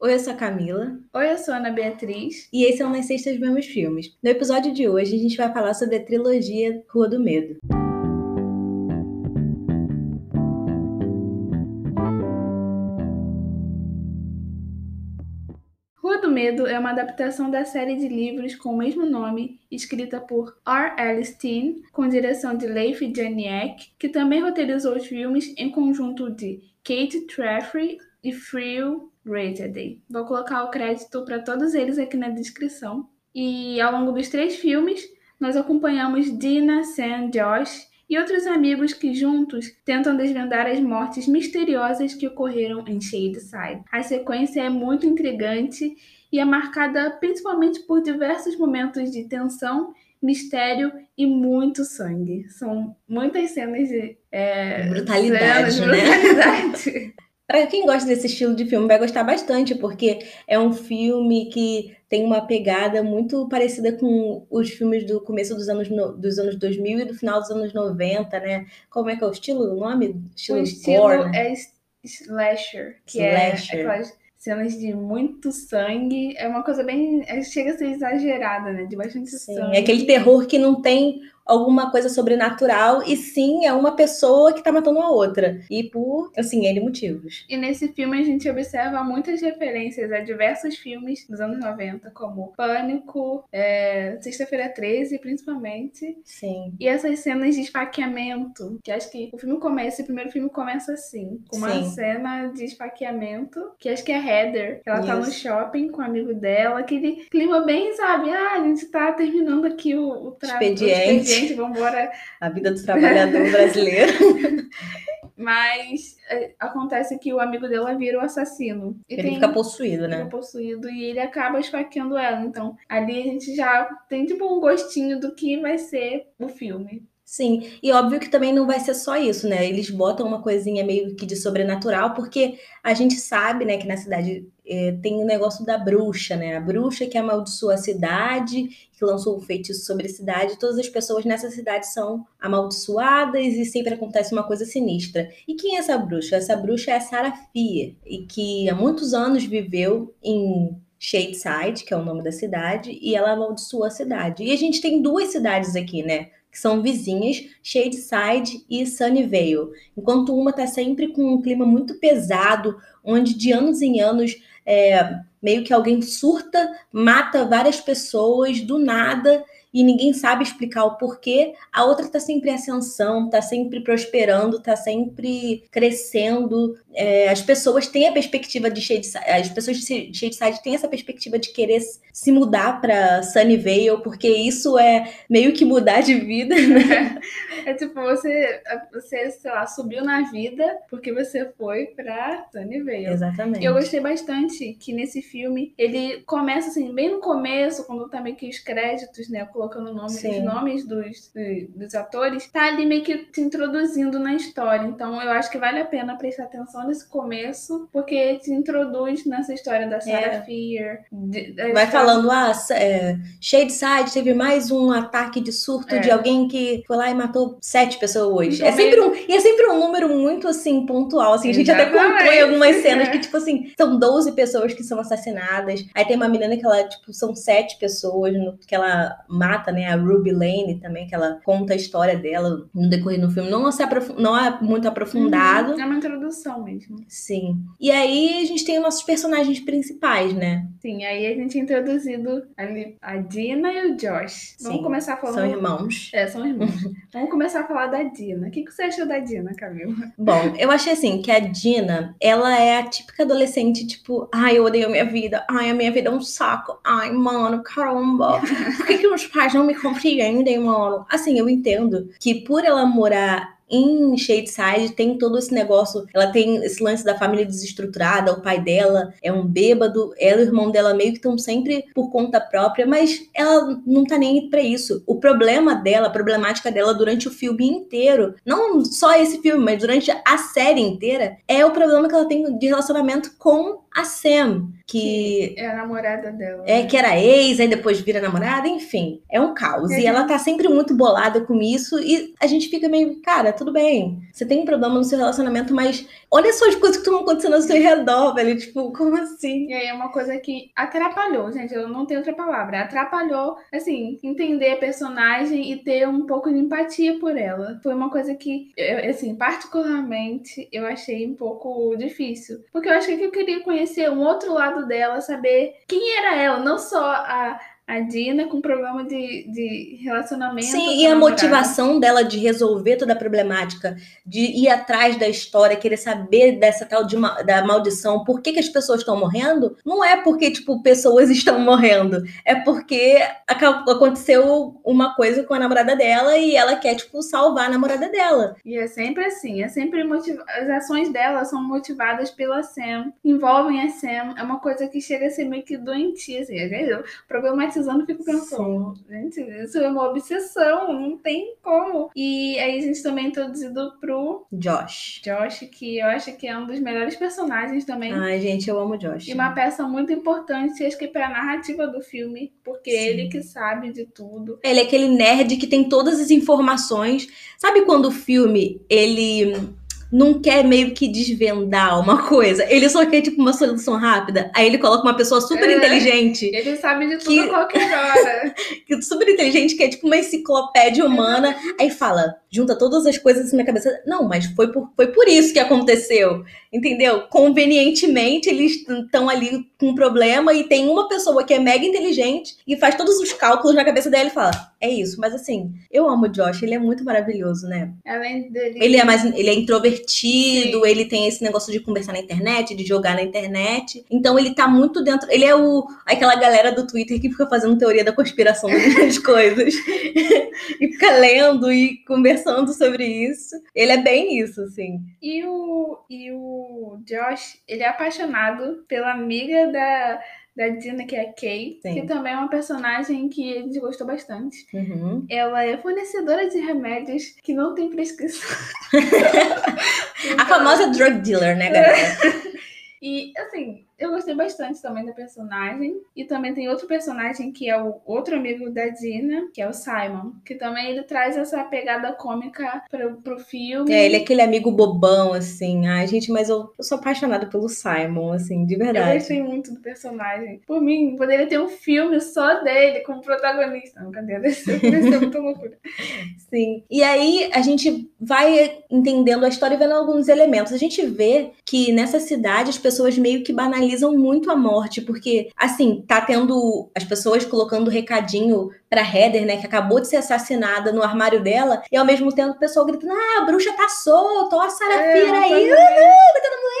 Oi, eu sou a Camila. Oi, eu sou a Ana Beatriz. E esse é o Nas Sextas Vemos Filmes. No episódio de hoje, a gente vai falar sobre a trilogia Rua do Medo. Rua do Medo é uma adaptação da série de livros com o mesmo nome, escrita por R. L. Steen, com direção de Leif Janiak, que também roteirizou os filmes em conjunto de Kate Traffrey e Friel Rated. Vou colocar o crédito para todos eles aqui na descrição. E ao longo dos três filmes, nós acompanhamos Dina, Sam, Josh e outros amigos que juntos tentam desvendar as mortes misteriosas que ocorreram em Shadeside. A sequência é muito intrigante e é marcada principalmente por diversos momentos de tensão, mistério e muito sangue. São muitas cenas de é, brutalidade, cenas de brutalidade. né? Para quem gosta desse estilo de filme, vai gostar bastante, porque é um filme que tem uma pegada muito parecida com os filmes do começo dos anos, dos anos 2000 e do final dos anos 90, né? Como é que é o estilo, o nome? Estilo o estilo gore, né? é slasher, que é slasher. é aquelas cenas de muito sangue. É uma coisa bem. chega a ser exagerada, né? De bastante Sim, sangue. É aquele terror que não tem alguma coisa sobrenatural, e sim é uma pessoa que tá matando a outra. E por, assim, N motivos. E nesse filme a gente observa muitas referências a diversos filmes dos anos 90, como Pânico, é, Sexta-feira 13, principalmente. Sim. E essas cenas de esfaqueamento, que acho que o filme começa, o primeiro filme começa assim, com uma sim. cena de esfaqueamento, que acho que é Heather, que ela Isso. tá no shopping com o um amigo dela, aquele clima bem, sabe, ah, a gente tá terminando aqui o, o trabalho. Expediente gente, vamos embora. A vida do trabalhador brasileiro. Mas é, acontece que o amigo dela vira o assassino. ele tem, fica possuído, né? Fica possuído e ele acaba esfaqueando ela. Então, ali a gente já tem tipo um gostinho do que vai ser o filme. Sim, e óbvio que também não vai ser só isso, né? Eles botam uma coisinha meio que de sobrenatural, porque a gente sabe, né, que na cidade é, tem o negócio da bruxa, né? A bruxa que amaldiçoa a cidade, que lançou um feitiço sobre a cidade. Todas as pessoas nessa cidade são amaldiçoadas e sempre acontece uma coisa sinistra. E quem é essa bruxa? Essa bruxa é a Sarah Fia, e que há muitos anos viveu em Shadeside, que é o nome da cidade, e ela amaldiçoa a cidade. E a gente tem duas cidades aqui, né? que são vizinhas, Shadeside e Sunnyvale. Enquanto uma está sempre com um clima muito pesado, onde de anos em anos é, meio que alguém surta, mata várias pessoas do nada e ninguém sabe explicar o porquê. A outra está sempre em ascensão, está sempre prosperando, está sempre crescendo. É, as pessoas têm a perspectiva de Shadeside, as pessoas de Shadeside têm essa perspectiva de querer se mudar para Sunnyvale, porque isso é meio que mudar de vida, né? É, tipo, você, você, sei lá, subiu na vida porque você foi para Sunnyvale. Exatamente. E eu gostei bastante que nesse filme ele começa assim, bem no começo, quando tá meio que os créditos, né? Colocando nome, os nomes dos, dos atores, tá ali meio que te introduzindo na história. Então eu acho que vale a pena prestar atenção nesse começo, porque te introduz nessa história da Sarah é. Fear. De, Vai história... falando, ah, é, Shadeside teve mais um ataque de surto é. de alguém que foi lá e matou sete pessoas. Então, é sempre um, e é sempre um número muito assim, pontual. Assim, a gente até contou em algumas cenas que, tipo assim, são 12 pessoas que são assassinadas. Aí tem uma menina que ela, tipo, são sete pessoas no, que ela mata, né? A Ruby Lane também, que ela conta a história dela no decorrer do filme. Não, se aprof... não é muito aprofundado. Uhum, é uma introdução mesmo. Sim. E aí a gente tem os nossos personagens principais, né? Sim, aí a gente é introduzido ali a Dina e o Josh. Sim, Vamos começar falando. São irmãos. É, são irmãos. Vamos começar a falar da Dina. O que, que você achou da Dina, Camila? Bom, eu achei assim que a Dina, ela é a típica adolescente, tipo, ai, eu odeio a minha vida, ai, a minha vida é um saco, ai, mano, caramba, por que, que meus pais não me compreendem, mano? Assim, eu entendo que por ela morar em Shadeside tem todo esse negócio, ela tem esse lance da família desestruturada, o pai dela é um bêbado, ela e o irmão dela meio que estão sempre por conta própria, mas ela não tá nem pra isso. O problema dela, a problemática dela durante o filme inteiro, não só esse filme, mas durante a série inteira, é o problema que ela tem de relacionamento com a Sam, que, que é a namorada dela. É, né? que era ex, aí depois vira namorada, enfim, é um caos. E, e ela tá sempre muito bolada com isso, e a gente fica meio, cara, tudo bem. Você tem um problema no seu relacionamento, mas olha só as coisas que estão acontecendo ao seu redor, velho. Tipo, como assim? E aí é uma coisa que atrapalhou, gente. Eu não tenho outra palavra. Atrapalhou, assim, entender a personagem e ter um pouco de empatia por ela. Foi uma coisa que, eu, assim, particularmente, eu achei um pouco difícil. Porque eu achei que eu queria conhecer um outro lado dela, saber quem era ela, não só a a Dina com problema de, de relacionamento. Sim, e a motivação dela de resolver toda a problemática, de ir atrás da história, querer saber dessa tal de, da maldição, por que, que as pessoas estão morrendo, não é porque, tipo, pessoas estão morrendo. É porque aconteceu uma coisa com a namorada dela e ela quer, tipo, salvar a namorada dela. E é sempre assim, é sempre motiv... as ações dela são motivadas pela Sam, envolvem a Sam, é uma coisa que chega a ser meio que doentia, assim, é problematizar precisando, fico pensando, Sim. gente, isso é uma obsessão, não tem como. E aí a gente também é introduzido pro Josh. Josh, que eu acho que é um dos melhores personagens também. Ai, gente, eu amo Josh. E uma peça muito importante, acho que pra narrativa do filme, porque Sim. ele que sabe de tudo. Ele é aquele nerd que tem todas as informações. Sabe quando o filme, ele não quer meio que desvendar uma coisa. Ele só quer, tipo, uma solução rápida. Aí ele coloca uma pessoa super é, inteligente. Ele sabe de tudo que, qualquer hora. que super inteligente, que é tipo uma enciclopédia humana. Aí fala, junta todas as coisas assim na cabeça. Não, mas foi por, foi por isso que aconteceu. Entendeu? Convenientemente, eles estão ali com um problema e tem uma pessoa que é mega inteligente e faz todos os cálculos na cabeça dela e fala: É isso. Mas assim, eu amo o Josh, ele é muito maravilhoso, né? Além dele. Ele é mais. Ele é introvertido, Sim. ele tem esse negócio de conversar na internet, de jogar na internet. Então ele tá muito dentro. Ele é o aquela galera do Twitter que fica fazendo teoria da conspiração das coisas. e fica lendo e conversando sobre isso. Ele é bem isso, assim. E o. E o o Josh, ele é apaixonado pela amiga da, da Dina, que é a Kay, Sim. que também é uma personagem que a gente gostou bastante. Uhum. Ela é fornecedora de remédios que não tem prescrição. a famosa drug dealer, né, galera? e, assim, eu gostei bastante também da personagem. E também tem outro personagem que é o outro amigo da Dina, que é o Simon. Que também ele traz essa pegada cômica pro, pro filme. É, ele é aquele amigo bobão, assim. Ai, gente, mas eu, eu sou apaixonada pelo Simon, assim, de verdade. Eu gostei muito do personagem. Por mim, poderia ter um filme só dele como protagonista. Não, cadê? Deve ser muito loucura. Sim. E aí a gente vai entendendo a história e vendo alguns elementos. A gente vê que nessa cidade as pessoas meio que banalizam banalizam muito a morte, porque, assim, tá tendo as pessoas colocando recadinho pra Heather, né, que acabou de ser assassinada no armário dela, e ao mesmo tempo o pessoal gritando: ah, a bruxa tá solta, ó a Sarafira é, aí, uhul, batendo mulher,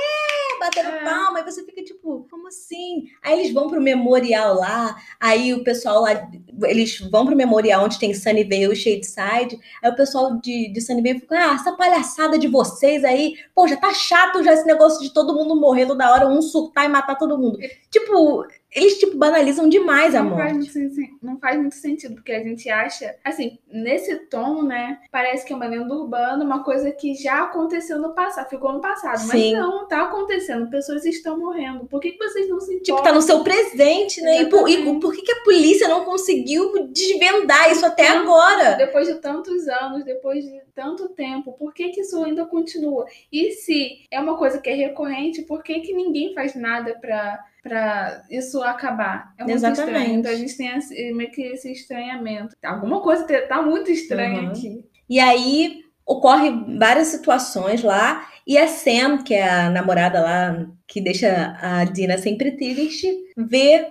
batendo é. palma, e você fica tipo, como assim? Aí eles vão pro memorial lá, aí o pessoal lá, eles vão pro memorial onde tem Sunnyvale e Shadeside, aí o pessoal de, de Sunnyvale fica, ah, essa palhaçada de vocês aí, pô, já tá chato já esse negócio de todo mundo morrer toda hora, um surtar e matar todo mundo. Tipo, eles, tipo, banalizam demais a não morte. Faz muito, não faz muito sentido, porque a gente acha, assim, nesse tom, né, parece que é uma lenda urbana, uma coisa que já aconteceu no passado, ficou no passado. Sim. Mas não, tá acontecendo, pessoas estão morrendo. Por que, que vocês não se importam? Tipo, tá no seu presente, né? E por, e por, que, que a polícia não conseguiu desvendar isso até agora? Depois de tantos anos, depois de tanto tempo, por que, que isso ainda continua? E se é uma coisa que é recorrente, por que, que ninguém faz nada para para isso acabar. É muito Exatamente. estranho. Então a gente tem esse, meio que esse estranhamento. Alguma coisa tá muito estranha uhum. aqui. E aí ocorre várias situações lá e a Sam, que é a namorada lá que deixa a Dina sempre triste, vê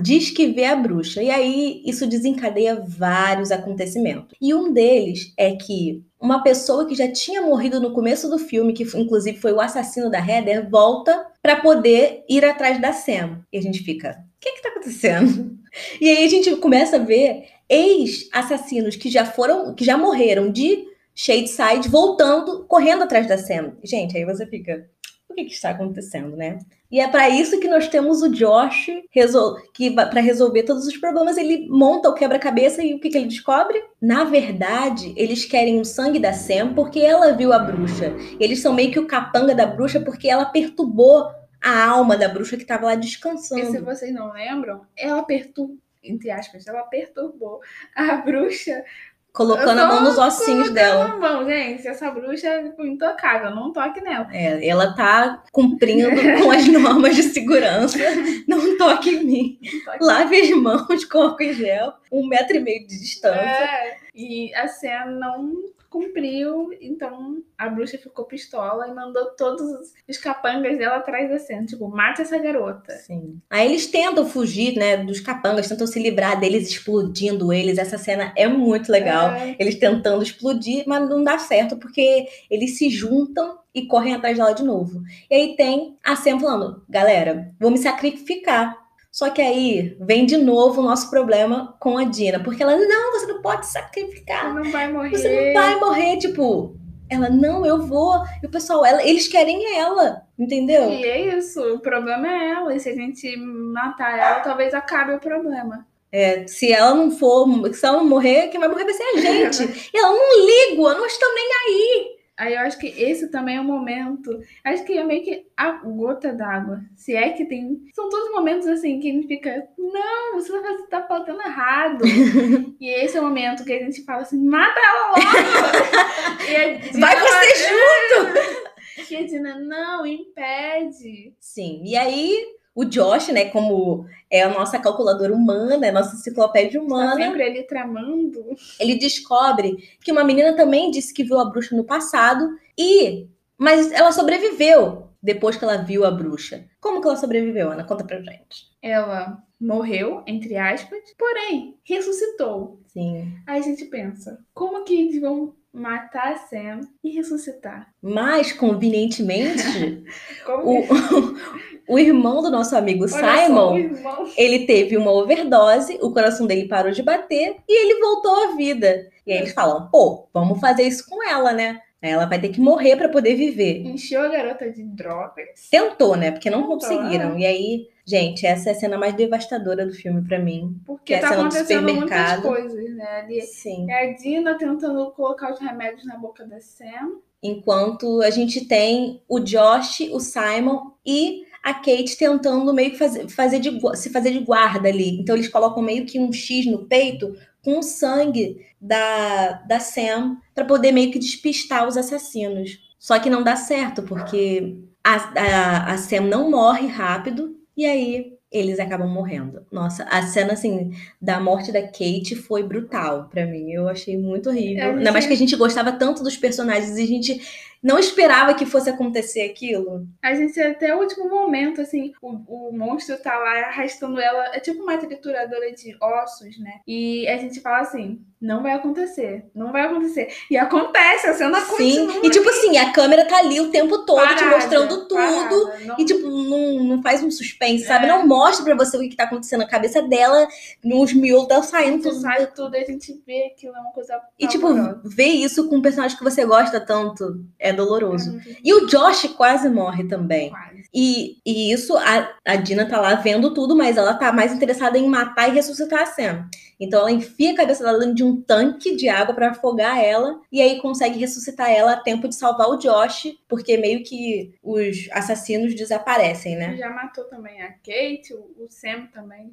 diz que vê a bruxa. E aí isso desencadeia vários acontecimentos. E um deles é que uma pessoa que já tinha morrido no começo do filme, que inclusive foi o assassino da Heather, volta para poder ir atrás da Sam. E a gente fica, o que que tá acontecendo? E aí a gente começa a ver ex-assassinos que já foram, que já morreram de Shadeside voltando, correndo atrás da Sam. Gente, aí você fica, o que, que está acontecendo, né? E é para isso que nós temos o Josh, resol que para resolver todos os problemas, ele monta o quebra-cabeça e o que, que ele descobre? Na verdade, eles querem o sangue da Sam porque ela viu a bruxa. Eles são meio que o capanga da bruxa porque ela perturbou a alma da bruxa que estava lá descansando. E se vocês não lembram, ela perturbou, entre aspas, ela perturbou a bruxa colocando a mão nos ossinhos dela. Bom, gente, essa bruxa é intocável, não toque nela. É, ela tá cumprindo com as normas de segurança. Não toque em mim. Toque. Lave as mãos com álcool em gel, um metro e meio de distância. É, e a cena não cumpriu, então a bruxa ficou pistola e mandou todos os capangas dela atrás da cena. Tipo, mate essa garota. Sim. Aí eles tentam fugir, né, dos capangas, tentam se livrar deles explodindo eles. Essa cena é muito legal. É. Eles tentando explodir, mas não dá certo porque eles se juntam e correm atrás dela de novo. E aí tem a Sam falando: galera, vou me sacrificar só que aí vem de novo o nosso problema com a Dina, porque ela, não, você não pode sacrificar. Você não vai morrer. Você não vai morrer, tipo, ela, não, eu vou. E o pessoal, ela, eles querem ela, entendeu? E é isso, o problema é ela. E se a gente matar ela, talvez acabe o problema. É, se ela não for, se ela não morrer, quem vai morrer vai ser a gente. e ela não liga, não estou nem aí. Aí eu acho que esse também é o momento. Acho que é meio que a gota d'água. Se é que tem. São todos momentos assim que a gente fica. Não, você tá faltando errado. e esse é o momento que a gente fala assim: mata ela logo! Vai você junto! E a Dina, não, impede. Sim. E aí o Josh, né, como é a nossa calculadora humana, é a nossa enciclopédia humana. Está sempre ele tramando. Ele descobre que uma menina também disse que viu a bruxa no passado e mas ela sobreviveu depois que ela viu a bruxa. Como que ela sobreviveu, Ana? Conta pra gente. Ela morreu, entre aspas, porém ressuscitou. Sim. Aí a gente pensa, como que eles vão matar a Sam e ressuscitar? Mais convenientemente, o, o irmão do nosso amigo Olha Simon, ele teve uma overdose, o coração dele parou de bater e ele voltou à vida. E aí eles falam, pô, vamos fazer isso com ela, né? Ela vai ter que morrer para poder viver. Encheu a garota de drogas. Tentou, né? Porque não Tentou, conseguiram. É. E aí, gente, essa é a cena mais devastadora do filme para mim. Porque é tá acontecendo muitas coisas, né? Ali Sim. É a Dina tentando colocar os remédios na boca da Sam. Enquanto a gente tem o Josh, o Simon e a Kate tentando meio que fazer, fazer de, se fazer de guarda ali. Então eles colocam meio que um X no peito com o sangue da, da Sam para poder meio que despistar os assassinos. Só que não dá certo, porque a, a, a Sam não morre rápido e aí eles acabam morrendo. Nossa, a cena assim da morte da Kate foi brutal para mim. Eu achei muito horrível. É, Ainda mais que a gente gostava tanto dos personagens e a gente não esperava que fosse acontecer aquilo. A gente até o último momento, assim, o, o monstro tá lá arrastando ela. É tipo uma trituradora de ossos, né? E a gente fala assim: não vai acontecer, não vai acontecer. E acontece, a cena Sim, continua. e tipo assim, a câmera tá ali o tempo todo parada, te mostrando tudo. Não... E tipo, não, não faz um suspense, sabe? É. Não mostra pra você o que tá acontecendo na cabeça dela, nos miolos dela saindo tudo. Sai tudo e a gente vê aquilo é uma coisa. E tipo, ver isso com um personagem que você gosta tanto é doloroso. É e o Josh quase morre também. Quase. E, e isso, a, a Dina tá lá vendo tudo, mas ela tá mais interessada em matar e ressuscitar a Sam. Então ela enfia a cabeça dela dentro de um tanque de água para afogar ela e aí consegue ressuscitar ela a tempo de salvar o Josh, porque meio que os assassinos desaparecem, né? Já matou também a Kate, o, Sam também,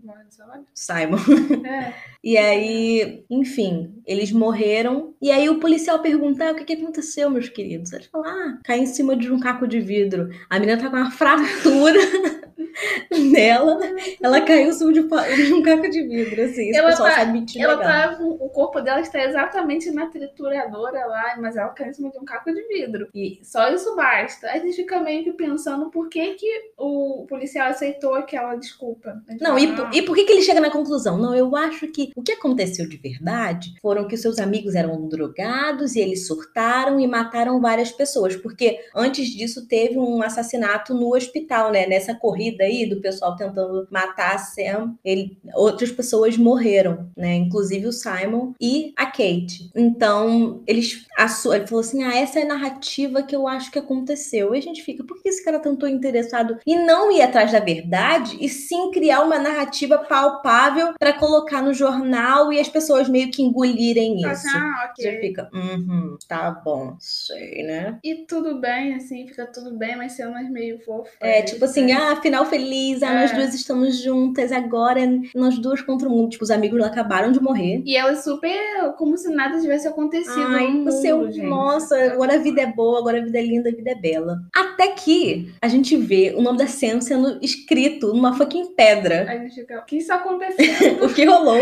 Simon. É. e aí, enfim, eles morreram. E aí o policial pergunta: ah, o que, que aconteceu, meus queridos? Falam: ah, cai em cima de um caco de vidro. A menina tá com uma fratura. nela, ela caiu em de, de um caco de vidro, assim. Ela pessoal tá, sabe ela tá, O corpo dela está exatamente na trituradora lá, mas ela caiu em cima de um caco de vidro. E só isso basta. A gente fica meio que pensando por que, que o policial aceitou aquela desculpa. Não, fala, e, por, e por que, que ele chega na conclusão? Não, eu acho que o que aconteceu de verdade foram que os seus amigos eram drogados e eles surtaram e mataram várias pessoas. Porque antes disso teve um assassinato no hospital, né? Nessa corrida aí do pessoal tentando matar a Sam, ele, outras pessoas morreram, né? Inclusive o Simon e a Kate. Então, eles a, ele falou assim: "Ah, essa é a narrativa que eu acho que aconteceu". E a gente fica, por que esse cara tanto interessado em não ir atrás da verdade e sim criar uma narrativa palpável para colocar no jornal e as pessoas meio que engolirem isso? Ah. Já fica, uhum, tá bom, sei, né? E tudo bem, assim, fica tudo bem, mas cenas meio fofas. É, tipo assim, ah, afinal feliz, ah, É. nós duas estamos juntas agora, nós duas contra o mundo. Tipo, os amigos lá acabaram de morrer. E ela super como se nada tivesse acontecido Ai, no você, gente. nossa, agora a vida é boa, agora a vida é linda, a vida é bela. Até que a gente vê o nome da Sam sendo escrito numa fucking pedra. Aí a gente fica, o que isso aconteceu? o que rolou.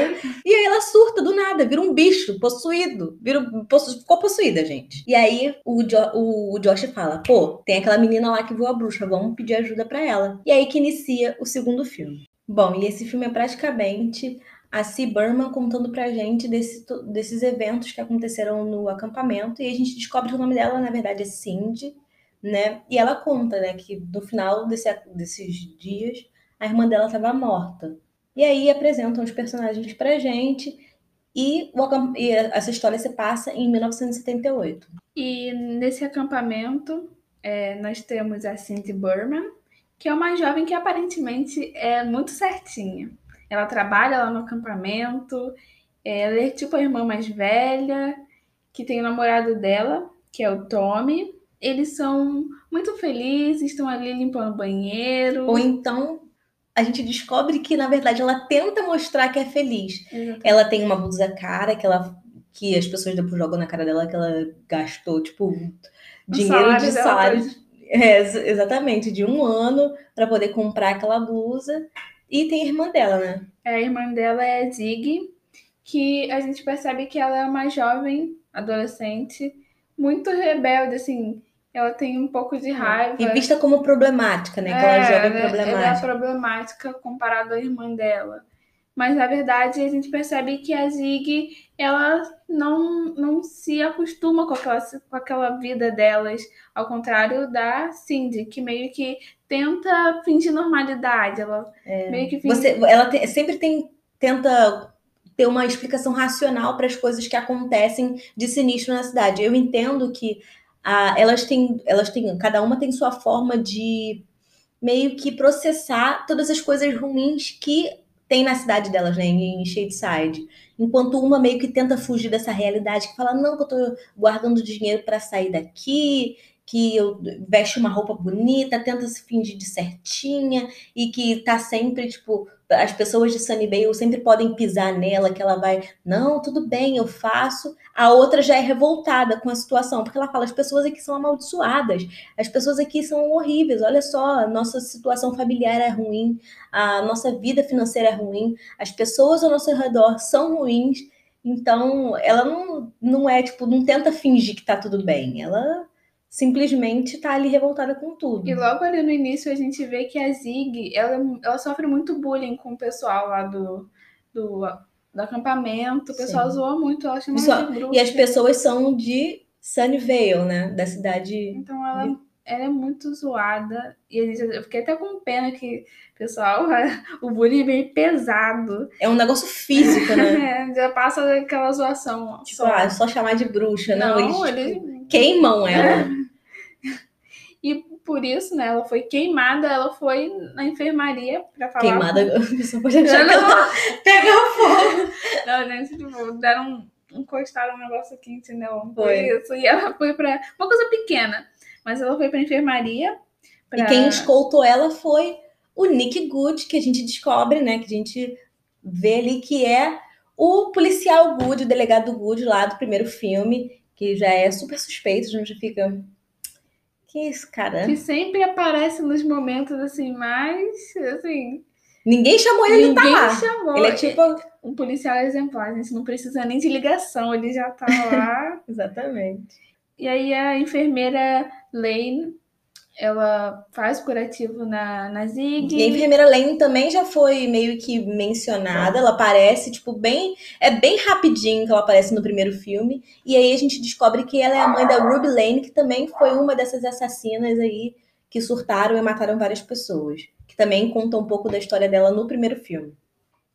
E aí ela surta do nada, vira um bicho possuído. Vira, um- possu- ficou possuída, gente. E aí o, Jo- o Josh fala: pô, tem aquela menina lá que viu a bruxa, vamos pedir ajuda pra ela. E aí que inicia o segundo filme. Bom, e esse filme é praticamente a C. Berman contando pra gente desse desses eventos que aconteceram no acampamento. E a gente descobre que o nome dela, na verdade, é Cindy, né? E ela conta, né, que no final desse, desses dias a irmã dela estava morta. E aí apresentam os personagens pra gente. E, o e essa história se passa em 1978. E nesse acampamento, é, nós temos a Cindy Burman, que é uma jovem que aparentemente é muito certinha. Ela trabalha lá no acampamento, ela é tipo a irmã mais velha, que tem o namorado dela, que é o Tommy. Eles são muito felizes, estão ali limpando o banheiro. Ou então a gente descobre que, na verdade, ela tenta mostrar que é feliz. Exatamente. Ela tem uma blusa cara que ela que as pessoas depois jogam na cara dela que ela gastou, tipo, dinheiro salário de salário. É, ex- exatamente, de um ano para poder comprar aquela blusa. E tem a irmã dela, né? A irmã dela é a Zig, que a gente percebe que ela é uma jovem adolescente, muito rebelde, assim. Ela tem um pouco de raiva. E vista como problemática, né? Aquela É, jovem ela, ela é problemática. problemática comparado à irmã dela. Mas na verdade a gente percebe que a Zig ela não, não se acostuma com aquela, com aquela vida delas, ao contrário da Cindy, que meio que tenta fingir normalidade. Ela meio que finge. Você, ela te- sempre tem, tenta ter uma explicação racional para as coisas que acontecem de sinistro na cidade. Eu entendo que ah, elas têm, elas têm, cada uma tem sua forma de meio que processar todas as coisas ruins que tem na cidade delas, né, em Shadeside. Enquanto uma meio que tenta fugir dessa realidade, que fala, não, que eu tô guardando dinheiro para sair daqui, que eu veste uma roupa bonita, tenta se fingir de certinha e que tá sempre, tipo, as pessoas de Sunnyvale sempre podem pisar nela, que ela vai, não, tudo bem, eu faço. A outra já é revoltada com a situação, porque ela fala, as pessoas aqui são amaldiçoadas, as pessoas aqui são horríveis, olha só, a nossa situação familiar é ruim, a nossa vida financeira é ruim, as pessoas ao nosso redor são ruins, então ela não, não é, tipo, não tenta fingir que tá tudo bem, ela simplesmente tá ali revoltada com tudo. E logo ali no início a gente vê que a Zig, ela, ela sofre muito bullying com o pessoal lá do, do, do acampamento. O pessoal Sim. zoa muito, ela chama Pessoal- de bruxa. E as pessoas são de Sunnyvale, né? Da cidade. Então ela, ela é muito zoada. E eu fiquei até com pena que, pessoal, o bullying é meio pesado. É um negócio físico, né? É, já passa aquela zoação. tipo, só. ah, só chamar de bruxa. Não, Não, eles tipo, ele- queimam ela. Por isso, né, ela foi queimada, ela foi na enfermaria pra falar. Queimada, a pessoa pode achar Não, que ela não, pega fogo. não, gente, tipo, deram um, encostaram um negócio aqui, entendeu? Foi Foi. isso. E ela foi pra. Uma coisa pequena, mas ela foi pra enfermaria. Pra... E quem escoltou ela foi o Nick Good, que a gente descobre, né? Que a gente vê ali que é o policial Good, o delegado Good lá do primeiro filme, que já é super suspeito, a gente fica. Que isso, cara? Que sempre aparece nos momentos assim, mais assim. Ninguém chamou ele, ele tá ninguém lá. chamou. Ele é tipo. Um policial exemplar, a gente não precisa nem de ligação, ele já tá lá. Exatamente. e aí a enfermeira Lane, ela faz curativo na, na Zig. E a enfermeira Lane também já foi meio que mencionada. Ela aparece, tipo, bem. É bem rapidinho que ela aparece no primeiro filme. E aí a gente descobre que ela é a mãe da Ruby Lane, que também foi uma dessas assassinas aí que surtaram e mataram várias pessoas. Que também conta um pouco da história dela no primeiro filme.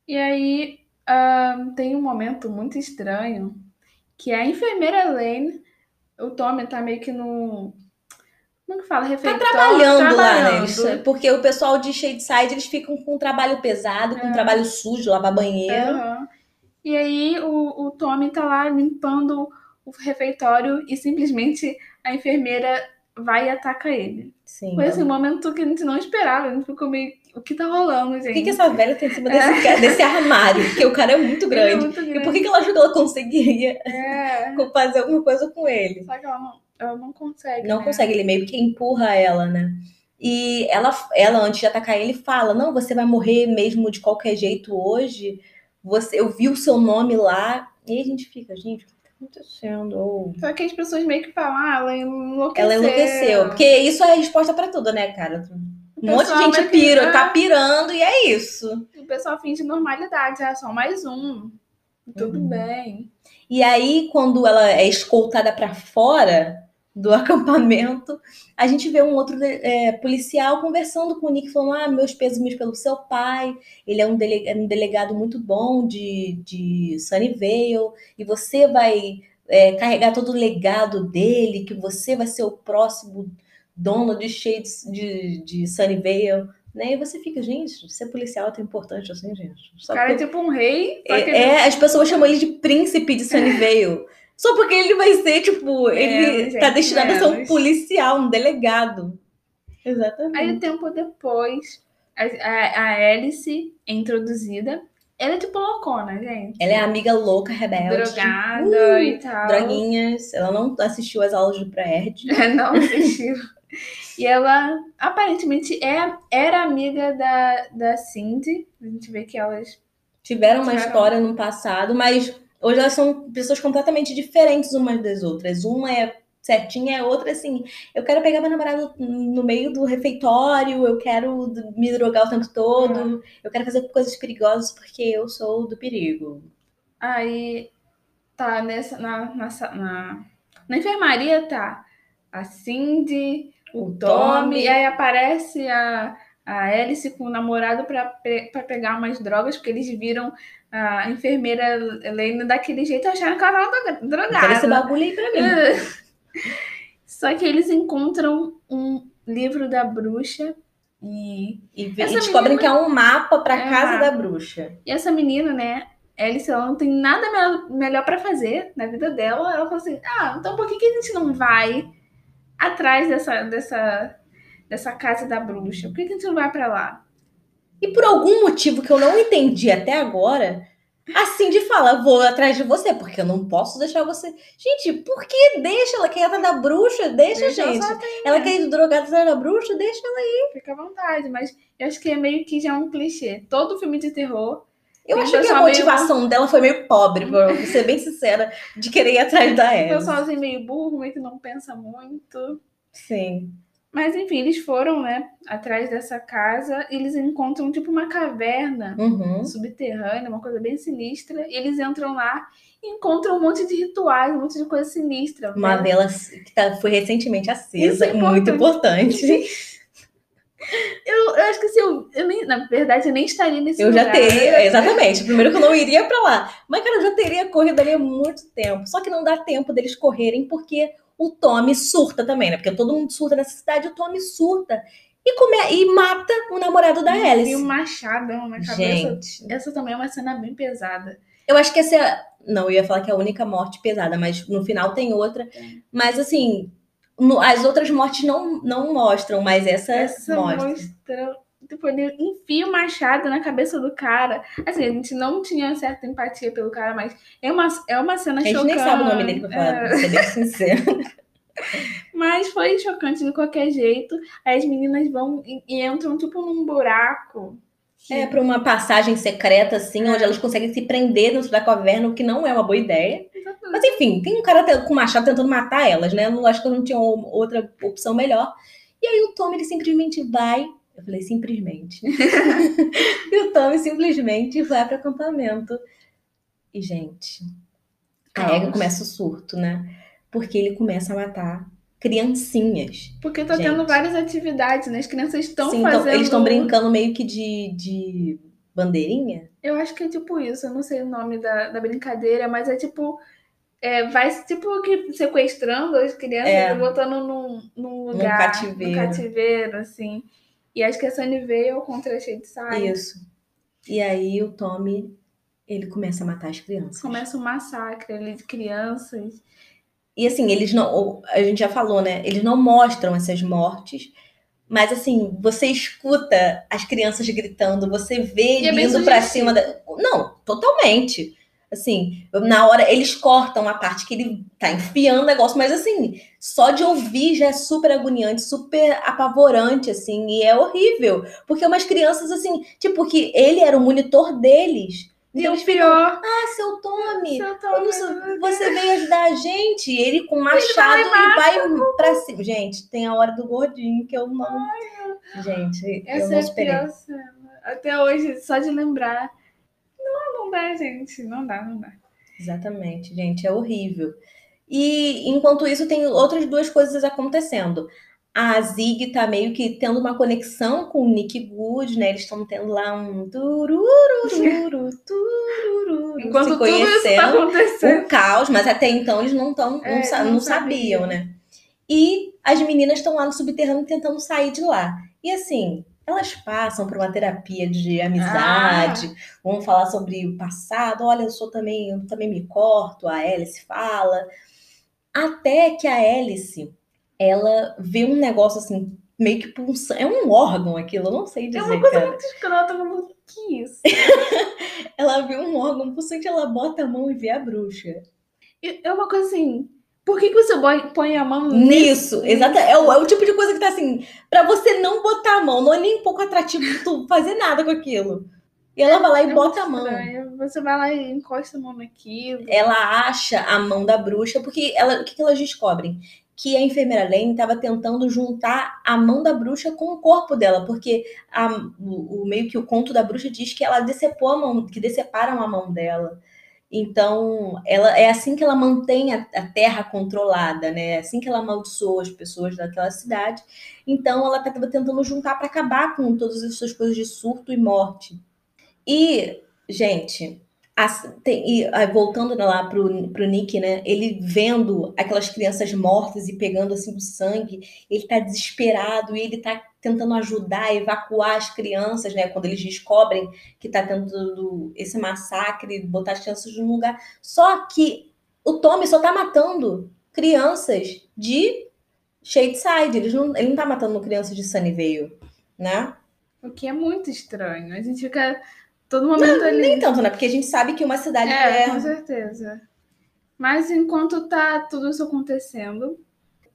E aí ah, tem um momento muito estranho que a enfermeira Lane, o Tommy tá meio que no. Como que fala? Tá Refeitório. trabalhando, lá, né? trabalhando. Eles- porque o pessoal de Shadeside, eles ficam com um trabalho pesado, com um É. trabalho sujo, lavar banheiro. E aí o, o Tommy tá lá limpando o refeitório e simplesmente a enfermeira vai e ataca ele. Sim. Foi assim, um momento que a gente não esperava. A gente ficou meio. O que tá rolando, gente? O que, que essa velha tem em cima desse, ca- desse armário? Porque o cara é muito é grande. muito E por que, que ela achou que ela conseguiria É. fazer alguma coisa com ele? Só que ela não, ela não consegue. Não né? consegue, ele meio que empurra ela, né? E ela, ela, antes de atacar ele, fala: Não, você vai morrer mesmo de qualquer jeito hoje. Você, eu vi o seu nome lá. E a gente fica, gente, o que tá acontecendo? Ou- Só que as pessoas meio que falam, ah, ela enlouqueceu. Ela enlouqueceu. Porque isso é a resposta pra tudo, né, cara? Um monte de gente pira, tá pirando, e é isso. O pessoal finge normalidade, ah, só mais um. Tudo Uhum. bem. E aí, quando ela é escoltada pra fora do acampamento, a gente vê um outro é, policial conversando com o Nick, falando: Ah, meus pêsames pelo seu pai, ele é um, dele- é um delegado muito bom de, de Sunnyvale, e você vai é, carregar todo o legado dele, que você vai ser o próximo dono de Shades de, de Sunnyvale. Né? E você fica, gente, ser policial é tão importante assim, gente. O cara é tipo um rei, é, é, as pessoas chamam ele de príncipe de Sunnyvale. Só porque ele vai ser, tipo, ele Menos, tá gente, destinado a ser um policial, um delegado. Aí, Exatamente. o tempo depois, a, a, a Alice é introduzida. Ela é tipo loucona, gente. Ela é a amiga louca, rebelde. Drogada Uh, e tal. Droguinhas. Ela não assistiu às aulas do Prerd. Não assistiu. e ela, aparentemente, é, era amiga da, da Cindy. A gente vê que elas Tiveram uma Tiveram. história no passado, mas hoje elas são pessoas completamente diferentes umas das outras. Uma é certinha, a outra assim, eu quero pegar meu namorado no meio do refeitório, eu quero me drogar o tempo todo, eu quero fazer coisas perigosas porque eu sou do perigo. Aí tá nessa na, na, na, na enfermaria tá a Cindy, o, O Tommy, e aí aparece a, a Alice com o namorado pe- pra pegar umas drogas, porque eles viram a enfermeira lendo daquele jeito, acharam que ela tava dro- Eu quero esse drogada. bagulho aí pra mim. Só que eles encontram um livro da bruxa e E, e descobrem menina- que é um mapa pra É casa mapa. da bruxa. E essa menina, né, Alice, ela não tem nada melhor, melhor para fazer na vida dela. Ela falou assim: ah, então por que, que a gente não vai atrás dessa, dessa, dessa casa da bruxa? Por que, que a gente não vai para lá? E por algum motivo que eu não entendi até agora, a Cindy fala: vou atrás de você, porque eu não posso deixar você. Gente, por que deixa? Ela quer atrás da bruxa? Deixa, Deixa ela gente. sozinha. Ela quer ir drogada atrás da bruxa? Deixa ela. Fica à vontade, mas eu acho que é meio que já um clichê. Todo filme de terror. Eu acho que a pessoal meio- motivação dela foi meio pobre, pra ser bem sincera, de querer ir atrás da O Eva. pessoalzinho meio burro, meio que não pensa muito. Sim. Mas enfim, eles foram, né, atrás dessa casa e eles encontram tipo uma caverna Uhum. subterrânea, uma coisa bem sinistra. E eles entram lá e encontram um monte de rituais, um monte de coisa sinistra. Uma né? delas que tá- foi recentemente acesa, é muito importante. Eu, eu acho que se eu, eu nem, na verdade, eu nem estaria nesse Eu já lugar. teria, exatamente. Primeiro que eu não iria pra lá. Mas, cara, eu já teria corrido ali há muito tempo. Só que não dá tempo deles correrem porque o Tommy surta também, né? Porque todo mundo surta nessa cidade, o Tommy surta e, come... e mata o namorado da E Alice. um machadão na cabeça. Gente, Essa também é uma cena bem pesada. eu acho que essa é. Não, eu ia falar que é a única morte pesada, mas no final tem outra. Tem. Mas assim, no- as outras mortes não, não mostram, mas essa, Essa mostra. mostra. Tipo, ele enfia o machado na cabeça do cara. Assim, a gente não tinha certa empatia pelo cara, mas é uma, é uma cena A gente chocante. nem sabe o nome dele pra falar, É. pra ser bem sincero. Mas foi chocante de qualquer jeito. Aí as meninas vão e, e entram, tipo, num buraco. que- É, pra uma passagem secreta, assim, onde elas conseguem se prender dentro da caverna, o que não é uma boa ideia. Mas enfim, tem um cara com machado tentando matar elas, né? Eu acho que não tinha outra opção melhor. E aí o Tommy, ele simplesmente vai. Eu falei simplesmente. e o Tommy simplesmente vai pro acampamento. E, gente, a. Ega começa o surto, né? Porque ele começa a matar criancinhas. Porque tá Gente. tendo várias atividades, né? As crianças estão Sim, então, fazendo. eles estão brincando meio que de, de bandeirinha. Eu acho que é tipo isso, eu não sei o nome da, da brincadeira, mas é tipo. É, vai tipo que sequestrando as crianças É. e botando num, num lugar. cativeiro. num cativeiro, assim. E acho que é Sunnyvale contra Shadeside. Isso. E aí o Tommy, ele começa a matar as crianças. Começa um massacre ali de crianças. E assim, eles não. A gente já falou, né? Eles não mostram essas mortes. Mas assim, você escuta as crianças gritando, você vê E é pra cima da. Não, totalmente. Assim, na hora eles cortam a parte que ele tá enfiando o negócio, mas assim, só de ouvir já é super agoniante, super apavorante, assim, e é horrível. Porque umas crianças, assim, tipo, que ele era o monitor deles. E Então o eles ficam, pior. ah, seu Tommy, seu eu Tommy, sou- você veio ajudar a gente. Ele com machado e vai pra cima. Gente, tem a hora do gordinho que eu não. Gente, eu Essa não é esperei. pior cena. Até hoje, só de lembrar. Não, não dá, gente. Não dá, não dá. Exatamente, gente, é horrível. E enquanto isso, tem outras duas coisas acontecendo. A Zig tá meio que tendo uma conexão com o Nick Good, né? Eles estão tendo lá um tururururu, turururu, Enquanto se tá conhecendo. acontecendo. um caos, mas até então eles não, tão, não, É, sa- não não sabia. sabiam, né? E as meninas estão lá no subterrâneo tentando sair de lá. E assim, elas passam por uma terapia de amizade, vão falar sobre o passado. Olha, eu sou também, eu também me corto, a Alice fala. Até que a Alice, ela vê um negócio assim, meio que pulsando. É um órgão aquilo, eu não sei É dizer, uma coisa cara. muito escrota, como que isso? Ela vê um órgão pulsante, ela bota a mão e vê a bruxa. É uma coisa assim. Por que, que você põe- põe a mão Nisso, exato. É o, é o tipo de coisa que tá assim, pra você não botar a mão, não é nem um pouco atrativo tu fazer nada com aquilo. E ela vai lá e É bota a mão. estranho. Você vai lá e encosta a mão naquilo. Ela acha a mão da bruxa, porque ela, o que, que elas descobrem? Que a enfermeira Lane estava tentando juntar a mão da bruxa com o corpo dela, porque a- o, o- meio que o conto da bruxa diz que ela decepou a mão, que deceparam a mão dela. Então, ela é assim que ela mantém a, a terra controlada, né? É assim que ela amaldiçoou as pessoas daquela cidade. Então, ela estava tentando juntar para acabar com todas essas coisas de surto e morte. E, gente, as- tem- e, ah, voltando lá pro, pro Nick, né? Ele vendo aquelas crianças mortas e pegando assim o sangue, ele tá desesperado e ele tá tentando ajudar a evacuar as crianças, né? Quando eles descobrem que tá tendo esse massacre, botar as crianças num lugar. Só que o Tommy só tá matando crianças de Shadeside. Ele não, ele não tá matando crianças de Sunnyvale, né? O que é muito estranho. A gente fica todo momento ali. Nem tanto, né? Porque a gente sabe que uma cidade É, é, com certeza. Mas enquanto tá tudo isso acontecendo,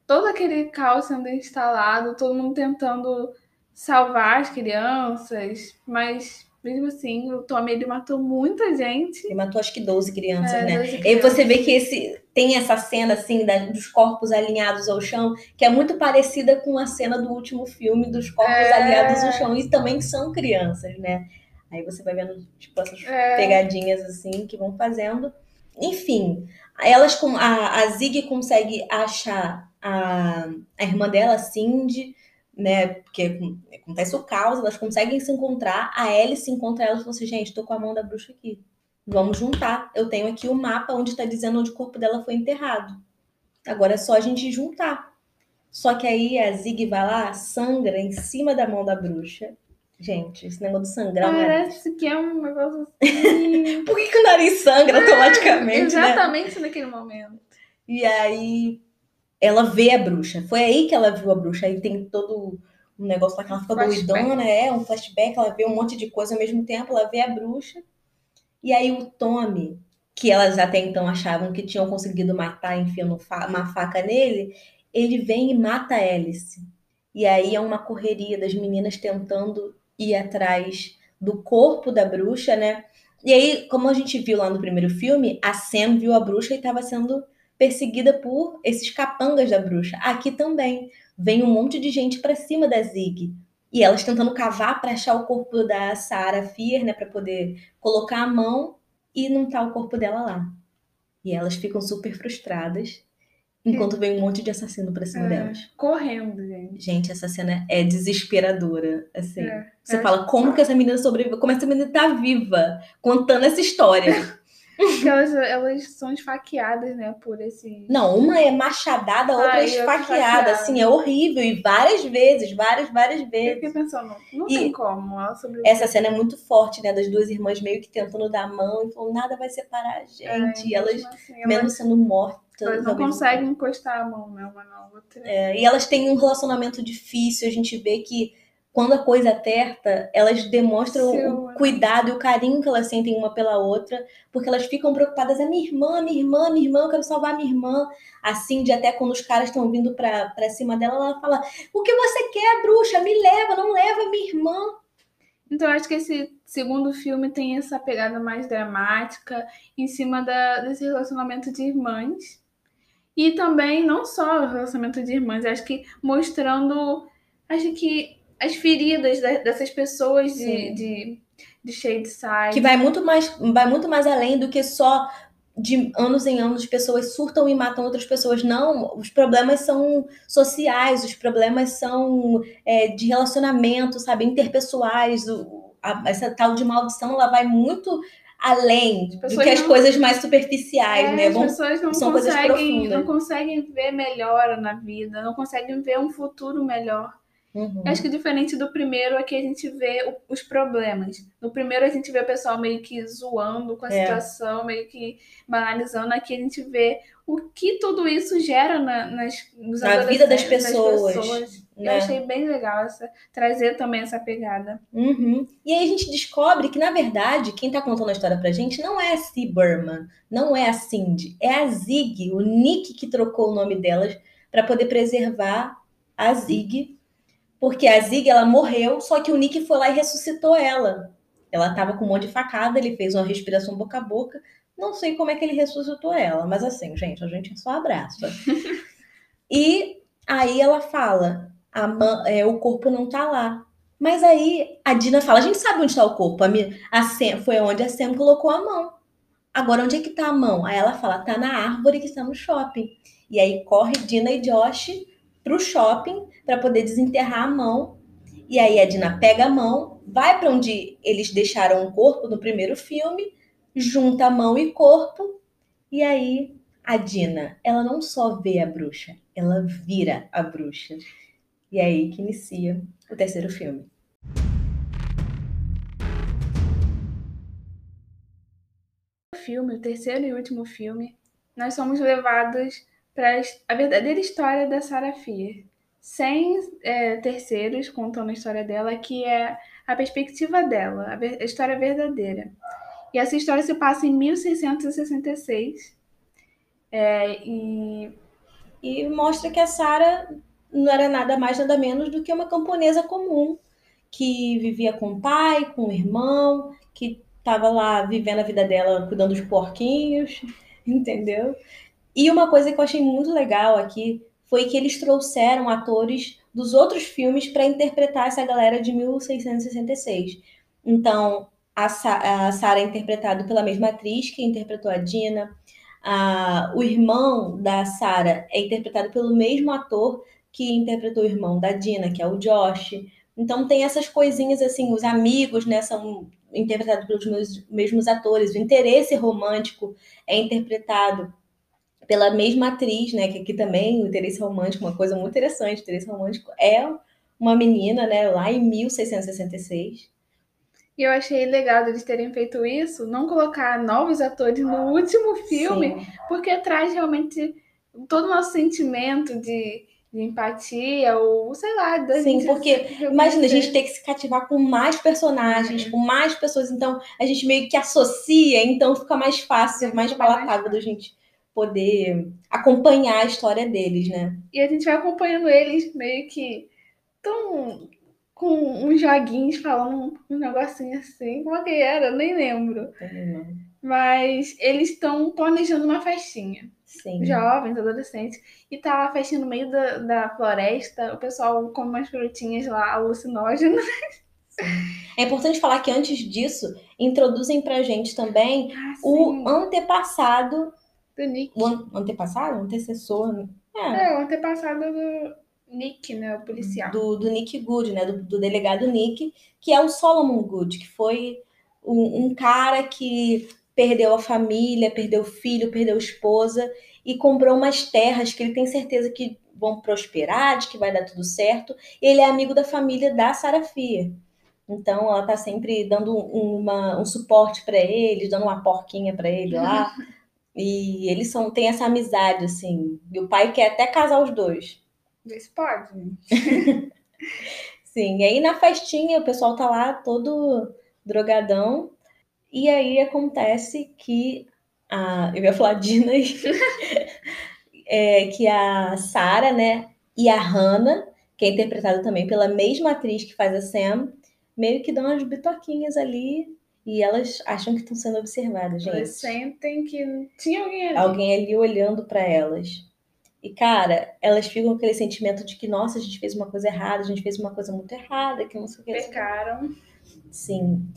todo aquele caos sendo instalado, todo mundo tentando salvar as crianças, mas mesmo assim, o Tommy ele matou muita gente. Ele matou acho que 12 crianças, É, né? 12 E aí você crianças. vê que esse tem essa cena assim da- dos corpos alinhados ao chão, que é muito parecida com a cena do último filme dos corpos É. alinhados ao chão. E também são crianças, né? Aí você vai vendo tipo essas É. pegadinhas assim que vão fazendo. Enfim, elas com a, a Zig consegue achar a, a irmã dela, Cindy, né? Porque acontece o caos, elas conseguem se encontrar. A Alice encontra elas e fala assim: gente, tô com a mão da bruxa aqui. Vamos juntar. Eu tenho aqui o mapa onde está dizendo onde o corpo dela foi enterrado. Agora é só a gente juntar. Só que aí a Zig vai lá, sangra em cima da mão da bruxa. Gente, esse negócio de sangrar nariz. Parece que é um negócio assim. Por que, que o nariz sangra automaticamente, né? Exatamente naquele momento. E aí ela vê a bruxa. Foi aí que ela viu a bruxa. Aí tem todo um negócio lá que ela fica Flashback. doidona, é um flashback, ela vê um monte de coisa ao mesmo tempo, ela vê a bruxa. E aí o Tommy, que elas até então achavam que tinham conseguido matar, enfiando uma faca nele, ele vem e mata a Alice. E aí é uma correria das meninas tentando ir atrás do corpo da bruxa, né? E aí, como a gente viu lá no primeiro filme, a Sam viu a bruxa e estava sendo perseguida por esses capangas da bruxa. Aqui também vem um monte de gente para cima da Zig. E elas tentando cavar para achar o corpo da Sarah Fier, né, para poder colocar a mão e não tá o corpo dela lá. E elas ficam super frustradas enquanto vem um monte de assassino para cima É, delas. correndo, gente. Gente, essa cena é desesperadora, assim. É, Você é. fala como que essa menina sobreviveu, como essa menina tá viva, contando essa história. Porque elas, elas são esfaqueadas, né, por esse. Não, uma é machadada, a outra Ai, é esfaqueada, esfaqueada. assim, é horrível. E várias vezes, várias, várias Eu vezes. fiquei pensando, não E- tem como. Ela sobreviveu. Essa cena é muito forte, né? Das duas irmãs meio que tentando dar a mão e falando, nada vai separar a gente. É, e elas assim, mesmo sendo mortas. Elas não conseguem encostar a mão, né, uma na outra. É, e elas têm um relacionamento difícil, a gente vê que quando a coisa aperta, elas demonstram Seu, o cuidado e o carinho que elas sentem uma pela outra, porque elas ficam preocupadas, é minha irmã, minha irmã, minha irmã, eu quero salvar minha irmã. Assim, de até quando os caras estão vindo pra, pra cima dela, ela fala, o que você quer, bruxa? Me leva, não leva minha irmã. Então, acho que esse segundo filme tem essa pegada mais dramática em cima da, desse relacionamento de irmãs. E também, não só o relacionamento de irmãs, acho que mostrando, acho que as feridas dessas pessoas de, de, de Shadeside. Que vai muito, mais, vai muito mais além do que só de anos em anos pessoas surtam e matam outras pessoas. Não, os problemas são sociais, os problemas são é, de relacionamento, sabe, interpessoais. O, a, essa tal de maldição, ela vai muito além do que as não, coisas mais superficiais, é, né? As pessoas não são conseguem, não conseguem ver melhora na vida, não conseguem ver um futuro melhor. Uhum. Acho que diferente do primeiro, aqui a gente vê os problemas. No primeiro a gente vê o pessoal meio que zoando com a é. situação, meio que banalizando. Aqui a gente vê o que tudo isso gera na, nas, nos na vida das pessoas. Das pessoas. Né? Eu achei bem legal essa, trazer também essa pegada. Uhum. E aí a gente descobre que, na verdade, quem tá contando a história pra gente não é a C. Berman, não é a Cindy, é a Zig, o Nick que trocou o nome delas para poder preservar a Zig porque a Zig, ela morreu, só que o Nick foi lá e ressuscitou ela. Ela tava com um monte de facada, ele fez uma respiração boca a boca. Não sei como é que ele ressuscitou ela, mas assim, gente, a gente só abraça. e aí ela fala: a é, o corpo não tá lá. Mas aí a Dina fala: a gente sabe onde está o corpo. A, a Sam, foi onde a Sam colocou a mão. Agora, onde é que tá a mão? Aí ela fala: tá na árvore que está no shopping. E aí corre Dina e Josh para o shopping para poder desenterrar a mão. E aí a Dina pega a mão, vai para onde eles deixaram o corpo no primeiro filme, junta mão e corpo, e aí a Dina, ela não só vê a bruxa, ela vira a bruxa. E é aí que inicia o terceiro filme. O filme, o terceiro e último filme, nós somos levados para a verdadeira história da Sarah Fier, sem é, terceiros contando a história dela, que é a perspectiva dela, a, ver, a história verdadeira. E essa história se passa em 1666 é, e... e mostra que a Sarah não era nada mais nada menos do que uma camponesa comum que vivia com o pai, com o irmão, que estava lá vivendo a vida dela, cuidando dos porquinhos, entendeu? E uma coisa que eu achei muito legal aqui foi que eles trouxeram atores dos outros filmes para interpretar essa galera de 1666. Então, a, Sa a Sarah é interpretada pela mesma atriz que interpretou a Dina. O irmão da Sarah é interpretado pelo mesmo ator que interpretou o irmão da Dina, que é o Josh. Então tem essas coisinhas assim, os amigos né, são interpretados pelos mesmos atores, o interesse romântico é interpretado pela mesma atriz, né? Que aqui também o interesse romântico, uma coisa muito interessante, o interesse romântico é uma menina, né? Lá em 1666. E eu achei legal eles terem feito isso, não colocar novos atores no último filme, Sim. porque traz realmente todo o nosso sentimento de, de empatia, ou sei lá, da Sim, porque imagina a gente ter que se cativar com mais personagens, uhum. com mais pessoas, então a gente meio que associa, então fica mais fácil, mais palatável da gente poder acompanhar a história deles, né? E a gente vai acompanhando eles meio que tão com uns joguinhos falando um negocinho assim. Como é que era? Eu nem lembro. Mas eles estão planejando uma festinha. Sim. Jovens, adolescentes. E tá a festinha no meio da, da floresta, o pessoal com umas frutinhas lá alucinógenas. É importante falar que antes disso, introduzem pra gente também ah, o antepassado do Nick. O an antepassado? O antecessor. Né? É. é, o antepassado do Nick, né? O policial. Do, do Nick Good, né? Do, do delegado Nick, que é o Solomon Good, que foi um, um cara que perdeu a família, perdeu o filho, perdeu a esposa e comprou umas terras que ele tem certeza que vão prosperar, de que vai dar tudo certo. Ele é amigo da família da Sarafia. Então ela tá sempre dando uma, um suporte para ele, dando uma porquinha para ele lá. E eles são, têm essa amizade, assim. E o pai quer até casar os dois. Vê pode. Sim, e aí na festinha o pessoal tá lá todo drogadão. E aí acontece que a. Eu ia falar Dina é, que a Sarah, né? E a Hannah, que é interpretada também pela mesma atriz que faz a Sam, meio que dão umas bitoquinhas ali e elas acham que estão sendo observadas, gente. Elas sentem que tinha alguém ali. Alguém ali olhando para elas. E, cara, elas ficam com aquele sentimento de que, nossa, a gente fez uma coisa errada, a gente fez uma coisa muito errada, que não sei o que. Pecaram. Sim.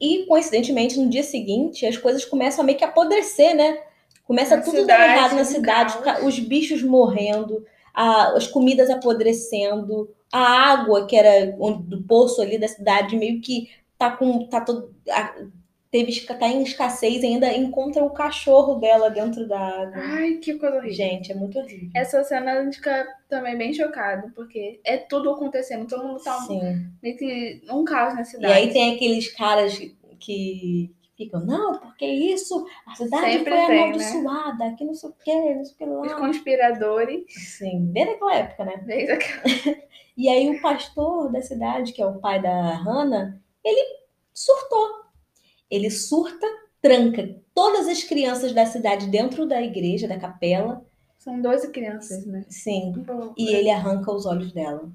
E, coincidentemente, no dia seguinte, as coisas começam a meio que apodrecer, né? Começa na tudo cidade, dar errado na cidade, caos. os bichos morrendo, a, as comidas apodrecendo, a água que era do poço ali da cidade meio que tá com tá todo teve tá em escassez ainda encontra o cachorro dela dentro da água. Ai, que coisa horrível. Gente, é muito horrível. Essa cena a gente fica também bem chocado, porque é tudo acontecendo, todo mundo tá Sim. meio que um caos na cidade. E aí tem aqueles caras que ficam, não, porque isso, a cidade Sempre foi tem, né? amaldiçoada, né? que não sei o que, não sei o que lá. Os conspiradores. Sim, desde aquela época, né? Desde aquela... e aí o pastor da cidade, que é o pai da Hannah, ele surtou. Ele surta, tranca todas as crianças da cidade dentro da igreja, da capela. São 12 crianças, né? Sim. e ele arranca os olhos dela.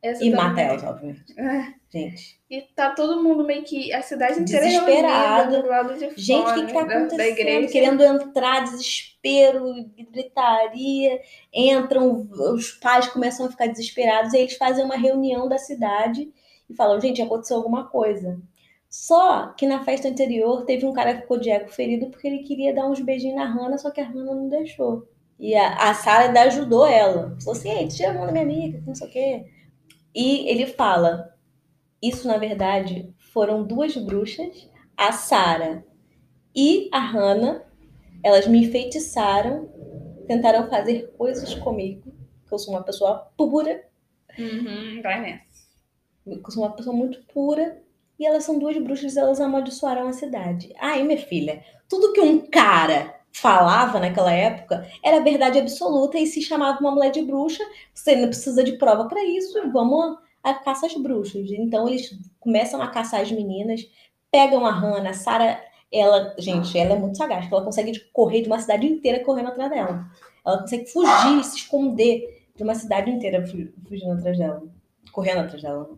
Essa e mata elas, obviamente. É. Gente. E tá todo mundo meio que. A cidade inteira desesperada. do lado de Gente, o que, que tá acontecendo? Querendo entrar, desespero, gritaria. Entram, os pais começam a ficar desesperados. E eles fazem uma reunião da cidade e falam: gente, aconteceu alguma coisa. Só que na festa anterior teve um cara que ficou de eco ferido porque ele queria dar uns beijinhos na Hannah, só que a Hannah não deixou. E a, a Sarah ainda ajudou ela. Falou assim: Ei, tira a mão da minha amiga, não sei o quê. E ele fala: Isso, na verdade, foram duas bruxas, a Sara e a Hannah. Elas me enfeitiçaram, tentaram fazer coisas comigo, que eu sou uma pessoa pura. Uhum, vai nessa. Eu sou uma pessoa muito pura. E elas são duas bruxas elas amaldiçoaram a cidade. Aí, minha filha, tudo que um cara falava naquela época era verdade absoluta e se chamava uma mulher de bruxa. Você não precisa de prova para isso vamos a caça às bruxas. Então eles começam a caçar as meninas, pegam a Hannah, a Sarah, ela, gente, ela é muito sagaz, ela consegue correr de uma cidade inteira correndo atrás dela. Ela consegue fugir, se esconder de uma cidade inteira fugindo atrás dela, correndo atrás dela.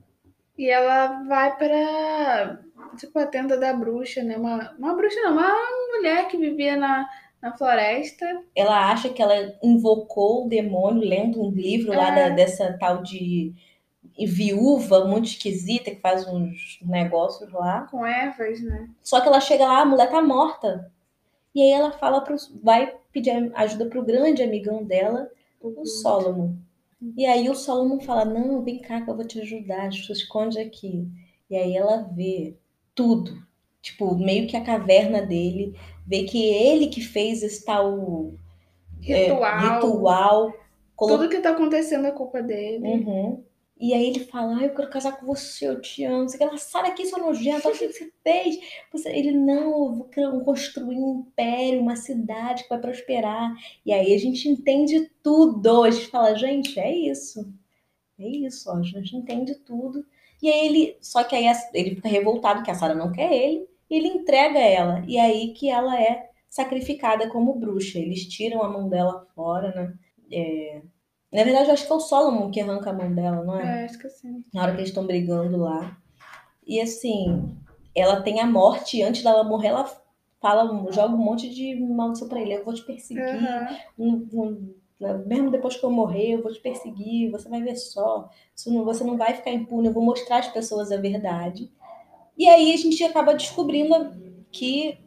E ela vai para tipo a tenda da bruxa, né? Uma, uma bruxa não, uma mulher que vivia na, na floresta. Ela acha que ela invocou o demônio lendo um livro é. lá da, dessa tal de viúva muito esquisita que faz uns negócios lá. Com ervas, né? Só que ela chega lá, a mulher tá morta. E aí ela fala pro, vai pedir ajuda pro grande amigão dela, o Solomon. E aí o Solomon fala: Não, vem cá que eu vou te ajudar, se esconde aqui. E aí ela vê tudo. Tipo, meio que a caverna dele, vê que ele que fez esse tal ritual. É, ritual Tudo que tá acontecendo é culpa dele. Uhum. E aí ele fala, ah, eu quero casar com você, eu te amo. Você quer sai daqui, sua nojenta, olha o que você fez. Você... Ele, não, eu vou construir um império, uma cidade que vai prosperar. E aí a gente entende tudo. A gente fala, gente, é isso. É isso, ó, a gente entende tudo. E aí ele, só que aí ele fica revoltado que a Sara não quer ele, e ele entrega ela. E aí que ela é sacrificada como bruxa. Eles tiram a mão dela fora, né? É, na verdade, eu acho que é o Solomon que arranca a mão dela, não é? É, acho que sim. Na hora que eles estão brigando lá. E assim, ela tem a morte, e antes dela morrer, ela fala, joga um monte de maldição pra ele. Eu vou te perseguir. Uhum. mesmo depois que eu morrer, eu vou te perseguir, você vai ver só. Você não vai ficar impune, eu vou mostrar às pessoas a verdade. E aí a gente acaba descobrindo que,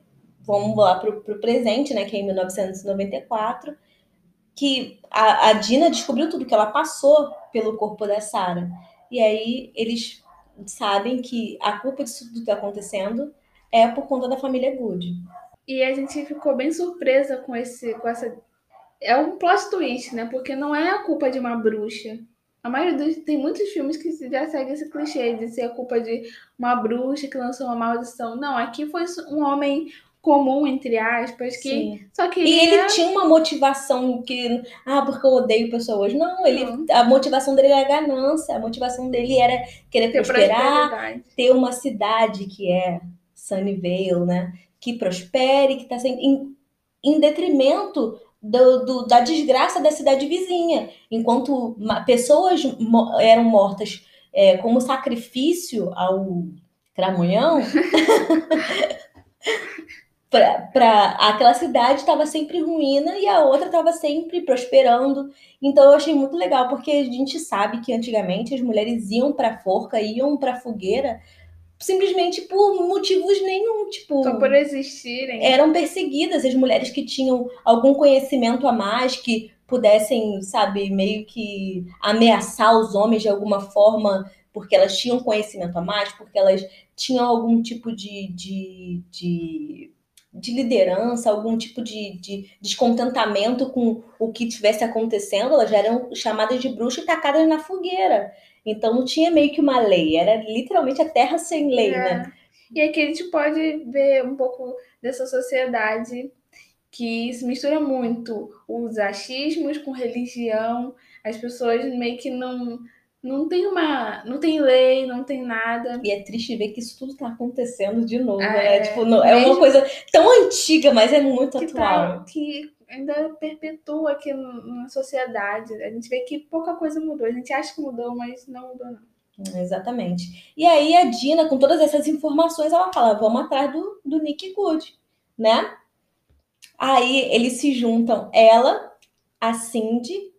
vamos lá pro, pro presente, né, que é em 1994, que a, a Dina descobriu tudo que ela passou pelo corpo da Sarah. E aí eles sabem que a culpa disso tudo que está acontecendo é por conta da família Good. E a gente ficou bem surpresa com esse com essa é um plot twist, né? Porque não é a culpa de uma bruxa. A maioria dos tem muitos filmes que já seguem esse clichê de ser a culpa de uma bruxa que lançou uma maldição. Não, aqui foi um homem comum, entre aspas, que Sim. só que E ele tinha uma motivação que, ah, porque eu odeio pessoas. Não, ele, Não. a motivação dele era ganância, a motivação dele era querer ter prosperar, ter uma cidade que é Sunnyvale, né? Que prospere, que está sempre em, em detrimento do, do- da desgraça da cidade vizinha. Enquanto pessoas mo- eram mortas é, como sacrifício ao Cramunhão, para aquela cidade estava sempre em ruína e a outra estava sempre prosperando. Então eu achei muito legal, porque a gente sabe que antigamente as mulheres iam para forca, iam para fogueira, simplesmente por motivos nenhum, tipo, Só por existirem. eram perseguidas as mulheres que tinham algum conhecimento a mais, que pudessem, sabe, meio que ameaçar os homens de alguma forma, porque elas tinham conhecimento a mais, porque elas tinham algum tipo de, de, de, de liderança, algum tipo de, de descontentamento com o que estivesse acontecendo, elas já eram chamadas de bruxas e tacadas na fogueira. Então não tinha meio que uma lei, era literalmente a terra sem lei, né? É. E aqui a gente pode ver um pouco dessa sociedade que se mistura muito os achismos com religião, as pessoas meio que não não tem uma não tem lei, não tem nada. E é triste ver que isso tudo tá acontecendo de novo, Ah, né? é. Tipo, não- é uma coisa tão antiga, mas é muito que, atual. tá, que ainda perpetua aqui na sociedade. A gente vê que pouca coisa mudou. A gente acha que mudou, mas não mudou, não. Exatamente. E aí a Dina, com todas essas informações, ela fala: vamos atrás do, do Nick Good, né? Aí eles se juntam, ela, a Cindy,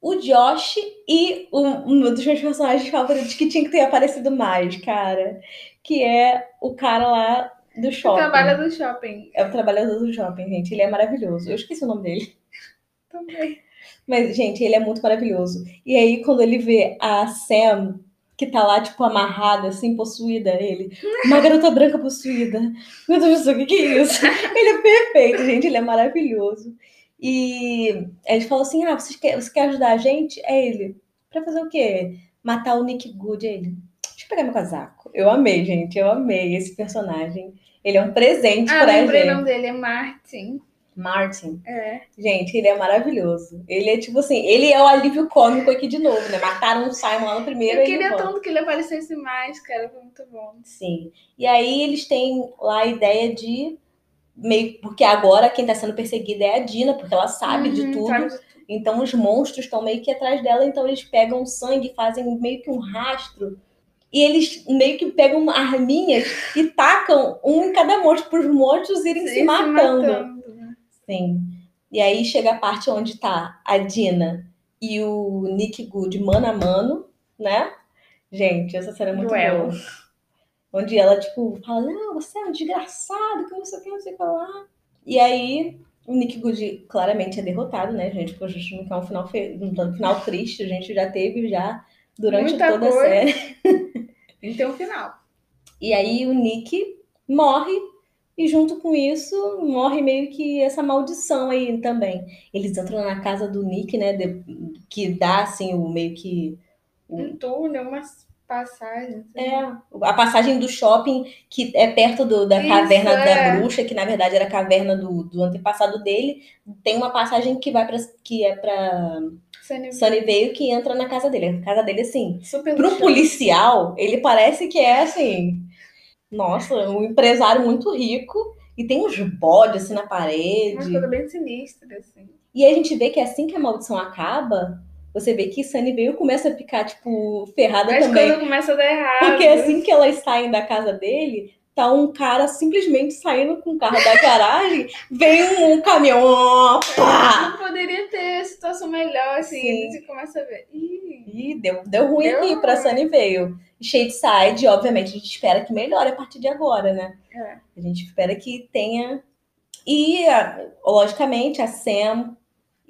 o Josh e um, um dos meus personagens favoritos que tinha que ter aparecido mais, cara. Que é o cara lá do shopping. trabalha no shopping É o trabalhador do shopping, gente. Ele é maravilhoso. Eu esqueci o nome dele. também. Mas, gente, ele é muito maravilhoso. E aí, quando ele vê a Sam, que tá lá, tipo, amarrada, assim, possuída, ele. Uma garota branca possuída. Meu Deus do céu, o que, que é isso? Ele é perfeito, gente, ele é maravilhoso. E ele falou assim: ah, você quer, você quer ajudar a gente? É ele. Pra fazer o quê? Matar o Nick Good, é ele. Deixa eu pegar meu casaco. Eu amei, gente, eu amei esse personagem. Ele é um presente Ah, pra lembrei o gente. nome dele, é Martin. Martin. É. Gente, ele é maravilhoso. Ele é tipo assim, ele é o alívio cômico aqui de novo, né? Mataram o Simon lá no primeiro. Eu queria tanto que ele aparecesse mais, cara. Foi muito bom. Sim. E aí eles têm lá a ideia de meio porque agora quem tá sendo perseguida é a Dina, porque ela sabe de Uhum, tudo. sabe de tudo. Então os monstros estão meio que atrás dela, então eles pegam sangue, fazem meio que um rastro. E eles meio que pegam arminhas e tacam um em cada monstro para os monstros irem se, Se matando. matando, né? Sim. E aí chega a parte onde tá a Dina e o Nick Good mano a mano, né? Gente, essa cena é muito Duelo. boa. Onde ela, tipo, fala, não, você é um desgraçado, que não sei o que, não sei o que lá. E aí o Nick Good claramente é derrotado, né, gente? Porque a gente não quer um final, fe... um final triste, a gente já teve já durante Muita toda a coisa. série. Tem que ter um final. E aí o Nick morre e junto com isso morre meio que essa maldição aí também. Eles entram na casa do Nick, né, de- que dá assim o meio que Um túnel, umas passagens. é a passagem do shopping que é perto do- da Isso, caverna da é. bruxa, que na verdade era a caverna do, do antepassado dele. Tem uma passagem que vai para que é para Sunnyvale. Sunnyvale que entra na casa dele. A casa dele assim, Super Pro policial, ele parece que é assim. Nossa, um empresário muito rico. E tem uns bodes assim na Uma parede. coisa bem sinistra, assim. E a gente vê que assim que a maldição acaba, você vê que Sunnyvale começa a ficar, tipo, ferrada As também. coisas começam a dar errado. Porque assim que elas saem da casa dele, tá um cara simplesmente saindo com o carro da garagem, vem um caminhão, ó, pá! Não poderia ter situação melhor, assim. Sim. A gente começa a ver. Ih, Ih, deu, deu ruim Deu aqui pra ruim. Sunnyvale. E Shadeside, obviamente, a gente espera que melhore a partir de agora, né? É. A gente espera que tenha. E, a- logicamente, a Sam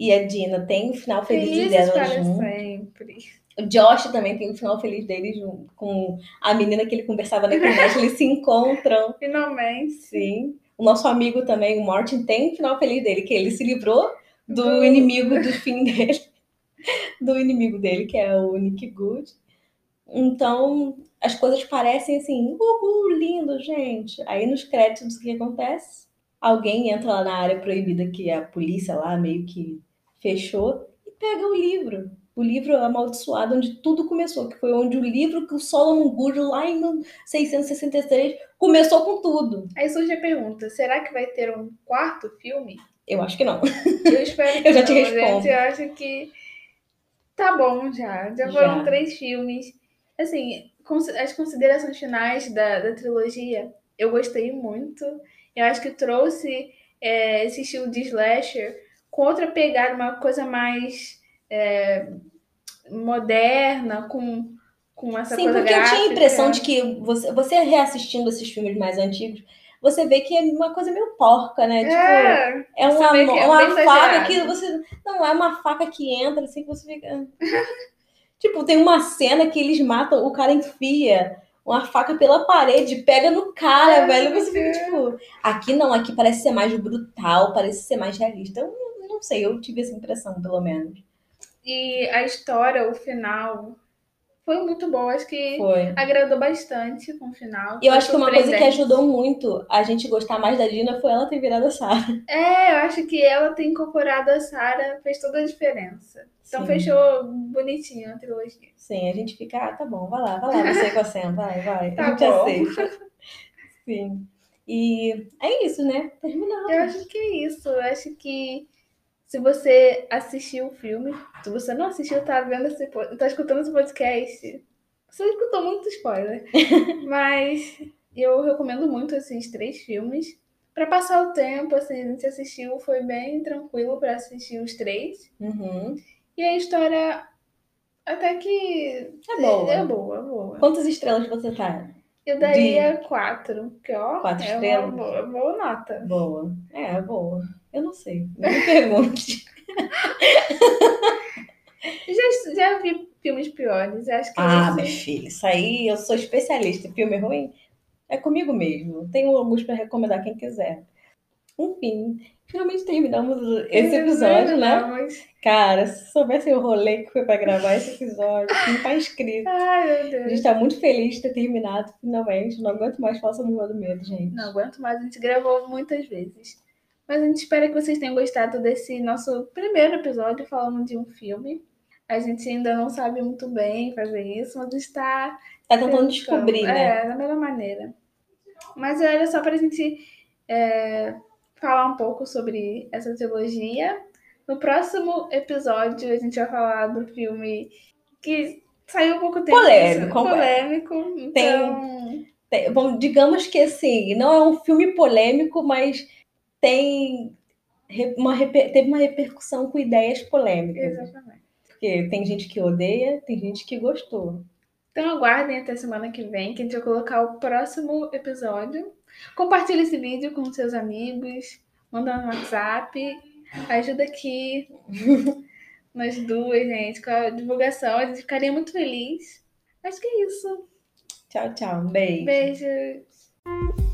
e a Dina têm o final feliz felizes dela para junto. sempre. O Josh também tem o final feliz dele junto com a menina que ele conversava na internet. Eles se encontram, Finalmente. sim. O nosso amigo também, o Martin, tem o final feliz dele, que ele se livrou do Do- inimigo do fim dele. Do inimigo dele, que é o Nick Good. Então, as coisas parecem assim, uhul, lindo, gente. Aí nos créditos, o que acontece? alguém entra lá na área proibida que a polícia lá meio que fechou e pega o livro. O livro amaldiçoado, onde tudo começou, que foi onde o livro que o Solomon Gould, lá em 1663, começou com tudo. Aí surge a pergunta: será que vai ter um quarto filme? Eu acho que não. Eu espero que Eu já não, te respondo. gente. Eu acho que tá bom já. Já foram Já. três filmes. Assim, as considerações finais da, da trilogia, eu gostei muito. Eu acho que trouxe é, esse estilo de slasher com outra pegada, uma coisa mais é, moderna, com, com essa Sim, coisa porque eu tinha a gráfica. impressão de que você, você reassistindo esses filmes mais antigos, você vê que é uma coisa meio porca, né? Tipo, É, É uma, que é uma faca exagerado. que você. Não, é uma faca que entra, assim, que você fica. tipo, tem uma cena que eles matam, o cara enfia uma faca pela parede, pega no cara, É, velho. Você é. fica, tipo. Aqui não, aqui parece ser mais brutal, parece ser mais realista. Eu não, sei, eu tive essa impressão, pelo menos. E a história, o final, foi muito bom. Acho que Foi. agradou bastante com o final. E eu acho que uma coisa que ajudou muito a gente gostar mais da Dina foi ela ter virado a Sarah. É, eu acho que ela ter incorporado a Sarah fez toda a diferença. Então Sim. fechou bonitinho a trilogia. Sim, a gente fica, ah, tá bom, vai lá, vai lá, você com a Sam, vai, vai. Tá a gente bom. aceita. Sim. E é isso, né? Terminamos. Eu acho que é isso. Eu acho que se você assistiu o filme, se você não assistiu, tá vendo esse tá escutando esse podcast, você escutou muito spoiler. Mas eu recomendo muito esses três filmes. Pra passar o tempo, assim, a gente assistiu, foi bem tranquilo pra assistir os três. Uhum. E a história até que É boa. é boa, é boa. Quantas estrelas você tá? Eu daria quatro, que ó, Quatro é estrelas? uma boa, boa nota. Boa. É, boa. Eu não sei. Não me pergunte. Já, já vi filmes piores, acho que ah, minha filha, isso aí eu sou especialista em filme ruim. É comigo mesmo. Tenho alguns pra recomendar quem quiser. Enfim, finalmente terminamos esse episódio, né? Cara, se soubessem o rolê que foi pra gravar esse episódio, não tá escrito. Ai, meu A Deus. gente tá muito feliz de ter terminado, finalmente. Não aguento mais o Rua do Medo, gente. Não aguento mais, a gente gravou muitas vezes. Mas a gente espera que vocês tenham gostado desse nosso primeiro episódio falando de um filme. A gente ainda não sabe muito bem fazer isso, mas está Tá tentando descobrir, né? É, da melhor maneira. Mas era só pra gente é, falar um pouco sobre essa trilogia. No próximo episódio, a gente vai falar do filme que saiu há pouco tempo. Polêmico, Polêmico. Então, Tem- bom, digamos que assim, não é um filme polêmico, mas tem uma, teve uma repercussão com ideias polêmicas. exatamente. Porque tem gente que odeia, tem gente que gostou. Então aguardem até semana que vem, que a gente vai colocar o próximo episódio. Compartilhe esse vídeo com seus amigos, manda no WhatsApp, ajuda aqui nós duas, gente, com a divulgação. A gente ficaria muito feliz. Acho que é isso. Tchau, tchau. Um beijo. Beijos.